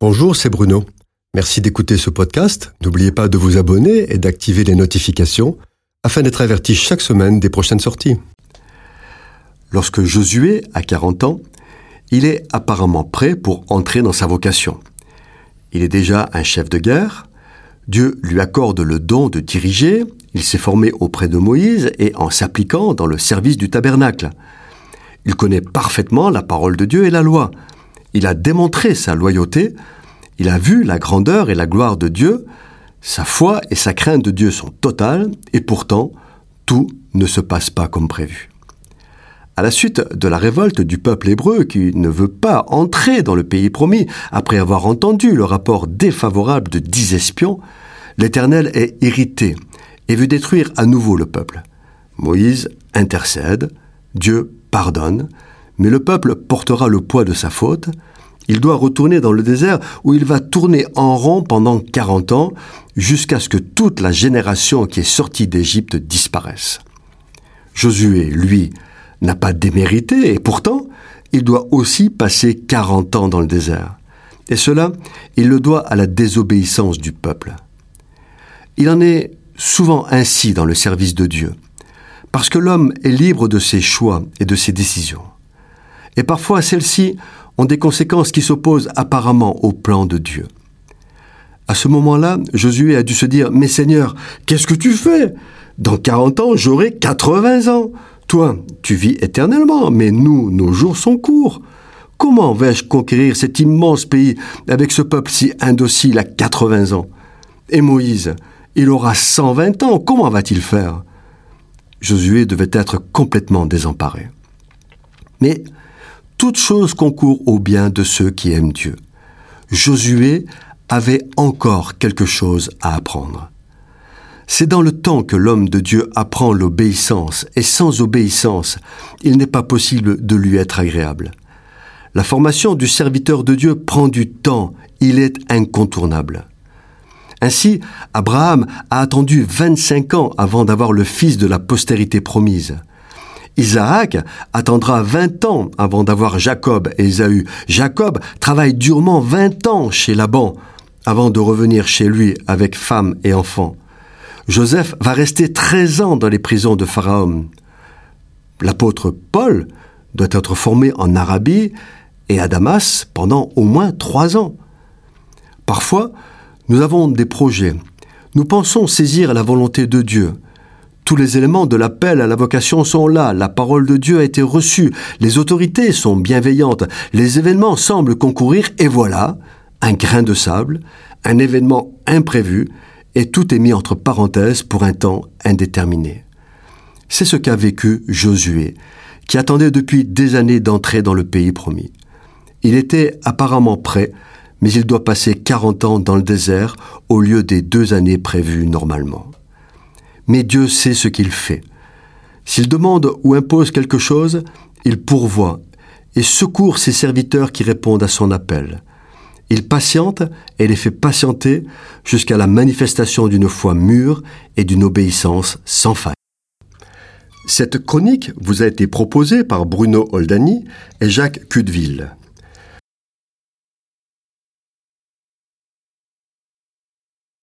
Bonjour, c'est Bruno. Merci d'écouter ce podcast. N'oubliez pas de vous abonner et d'activer les notifications afin d'être averti chaque semaine des prochaines sorties. Lorsque Josué a 40 ans, il est apparemment prêt pour entrer dans sa vocation. Il est déjà un chef de guerre, Dieu lui accorde le don de diriger, il s'est formé auprès de Moïse et en s'appliquant dans le service du tabernacle. Il connaît parfaitement la parole de Dieu et la loi. Il a démontré sa loyauté, il a vu la grandeur et la gloire de Dieu, sa foi et sa crainte de Dieu sont totales, et pourtant, tout ne se passe pas comme prévu. À la suite de la révolte du peuple hébreu qui ne veut pas entrer dans le pays promis après avoir entendu le rapport défavorable de dix espions, l'Éternel est irrité et veut détruire à nouveau le peuple. Moïse intercède, Dieu pardonne, mais le peuple portera le poids de sa faute. Il doit retourner dans le désert où il va tourner en rond pendant 40 ans jusqu'à ce que toute la génération qui est sortie d'Égypte disparaisse. Josué, lui, n'a pas démérité et pourtant, il doit aussi passer 40 ans dans le désert. Et cela, il le doit à la désobéissance du peuple. Il en est souvent ainsi dans le service de Dieu, parce que l'homme est libre de ses choix et de ses décisions. Et parfois celles-ci ont des conséquences qui s'opposent apparemment au plan de Dieu. À ce moment-là, Josué a dû se dire, Mais Seigneur, qu'est-ce que tu fais? Dans 40 ans, j'aurai 80 ans. Toi, tu vis éternellement, mais nous, nos jours sont courts. Comment vais-je conquérir cet immense pays avec ce peuple si indocile à 80 ans? Et Moïse, il aura 120 ans, comment va-t-il faire? Josué devait être complètement désemparé. Mais toute chose concourt au bien de ceux qui aiment Dieu. Josué avait encore quelque chose à apprendre. C'est dans le temps que l'homme de Dieu apprend l'obéissance, et sans obéissance, il n'est pas possible de lui être agréable. La formation du serviteur de Dieu prend du temps, il est incontournable. Ainsi, Abraham a attendu 25 ans avant d'avoir le fils de la postérité promise. Isaac attendra 20 ans avant d'avoir Jacob et Ésaü. Jacob travaille durement 20 ans chez Laban avant de revenir chez lui avec femme et enfants. Joseph va rester 13 ans dans les prisons de Pharaon. L'apôtre Paul doit être formé en Arabie et à Damas pendant au moins trois ans. Parfois, nous avons des projets. Nous pensons saisir la volonté de Dieu. Tous les éléments de l'appel à la vocation sont là, la parole de Dieu a été reçue, les autorités sont bienveillantes, les événements semblent concourir, et voilà, un grain de sable, un événement imprévu, et tout est mis entre parenthèses pour un temps indéterminé. C'est ce qu'a vécu Josué, qui attendait depuis des années d'entrer dans le pays promis. Il était apparemment prêt, mais il doit passer 40 ans dans le désert au lieu des deux années prévues normalement mais Dieu sait ce qu'il fait. S'il demande ou impose quelque chose, il pourvoit et secourt ses serviteurs qui répondent à son appel. Il patiente et les fait patienter jusqu'à la manifestation d'une foi mûre et d'une obéissance sans faille. Cette chronique vous a été proposée par Bruno Oldani et Jacques Cudeville.